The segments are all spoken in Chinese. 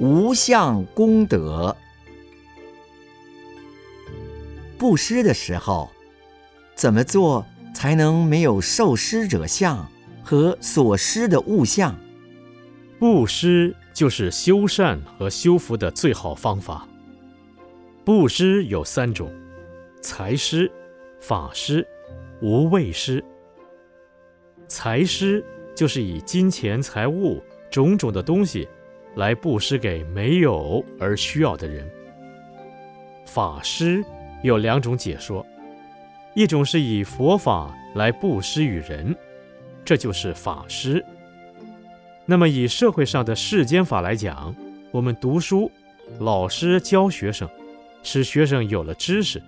无相功德。布施的时候，怎么做才能没有受施者相和所施的物相？布施就是修善和修福的最好方法。布施有三种：财施、法施、无畏施。财施就是以金钱、财物种种的东西来布施给没有而需要的人。法师。有两种解说，一种是以佛法来布施于人，这就是法师。那么以社会上的世间法来讲，我们读书，老师教学生，使学生有了知识，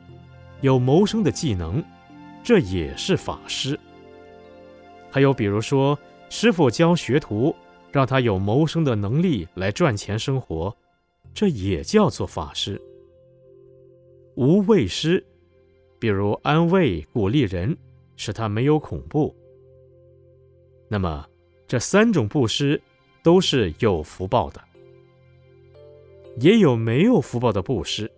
有谋生的技能，这也是法师。还有比如说，师傅教学徒，让他有谋生的能力来赚钱生活，这也叫做法师。无畏施，比如安慰、鼓励人，使他没有恐怖。那么，这三种布施都是有福报的。也有没有福报的布施，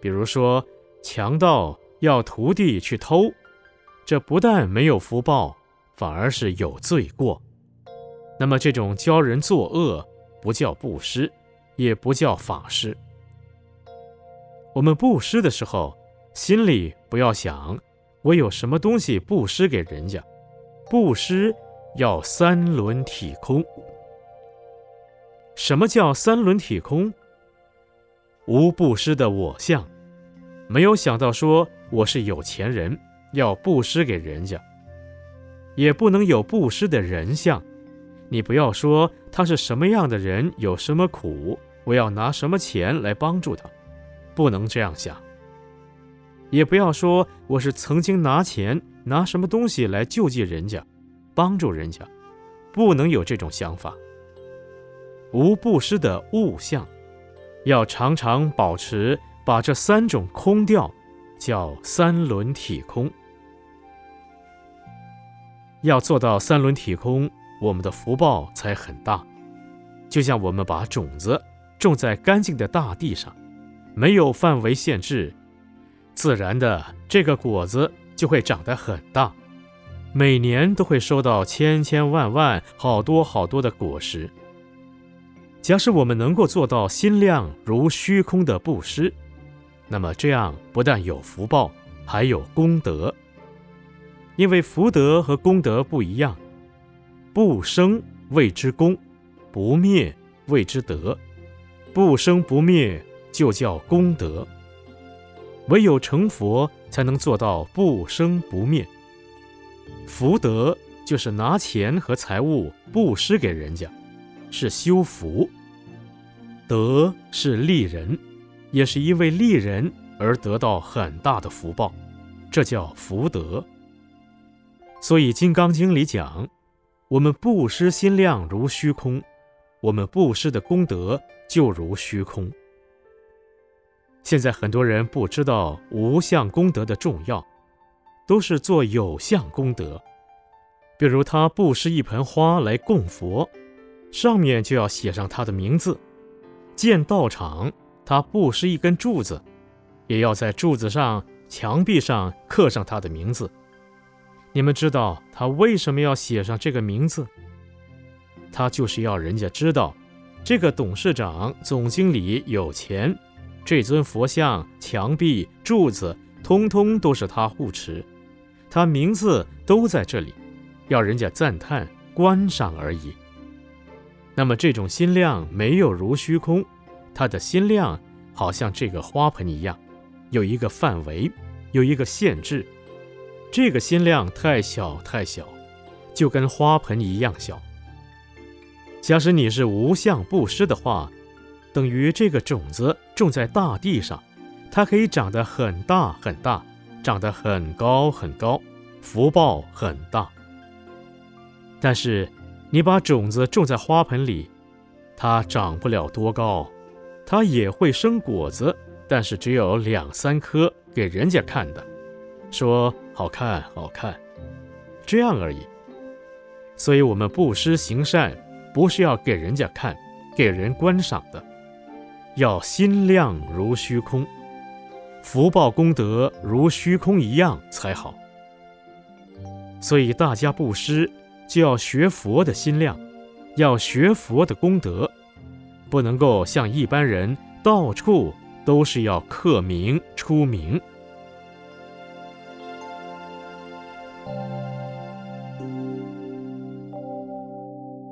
比如说强盗要徒弟去偷，这不但没有福报，反而是有罪过。那么，这种教人作恶，不叫布施，也不叫法师。我们布施的时候，心里不要想我有什么东西布施给人家，布施要三轮体空。什么叫三轮体空？无布施的我相，没有想到说我是有钱人要布施给人家，也不能有布施的人相。你不要说他是什么样的人，有什么苦，我要拿什么钱来帮助他。不能这样想，也不要说我是曾经拿钱拿什么东西来救济人家，帮助人家，不能有这种想法。无布施的物相，要常常保持把这三种空掉，叫三轮体空。要做到三轮体空，我们的福报才很大。就像我们把种子种在干净的大地上。没有范围限制，自然的这个果子就会长得很大，每年都会收到千千万万、好多好多的果实。假使我们能够做到心量如虚空的布施，那么这样不但有福报，还有功德。因为福德和功德不一样，不生谓之功，不灭谓之德，不生不灭。就叫功德。唯有成佛，才能做到不生不灭。福德就是拿钱和财物布施给人家，是修福；德是利人，也是因为利人而得到很大的福报，这叫福德。所以《金刚经》里讲，我们布施心量如虚空，我们布施的功德就如虚空。现在很多人不知道无相功德的重要，都是做有相功德。比如他布施一盆花来供佛，上面就要写上他的名字；建道场，他布施一根柱子，也要在柱子上、墙壁上刻上他的名字。你们知道他为什么要写上这个名字？他就是要人家知道，这个董事长、总经理有钱。这尊佛像、墙壁、柱子，通通都是他护持，他名字都在这里，要人家赞叹、观赏而已。那么这种心量没有如虚空，他的心量好像这个花盆一样，有一个范围，有一个限制。这个心量太小太小，就跟花盆一样小。假使你是无相布施的话。等于这个种子种在大地上，它可以长得很大很大，长得很高很高，福报很大。但是你把种子种在花盆里，它长不了多高，它也会生果子，但是只有两三颗给人家看的，说好看好看，这样而已。所以，我们布施行善，不是要给人家看、给人观赏的。要心量如虚空，福报功德如虚空一样才好。所以大家布施就要学佛的心量，要学佛的功德，不能够像一般人到处都是要刻名出名。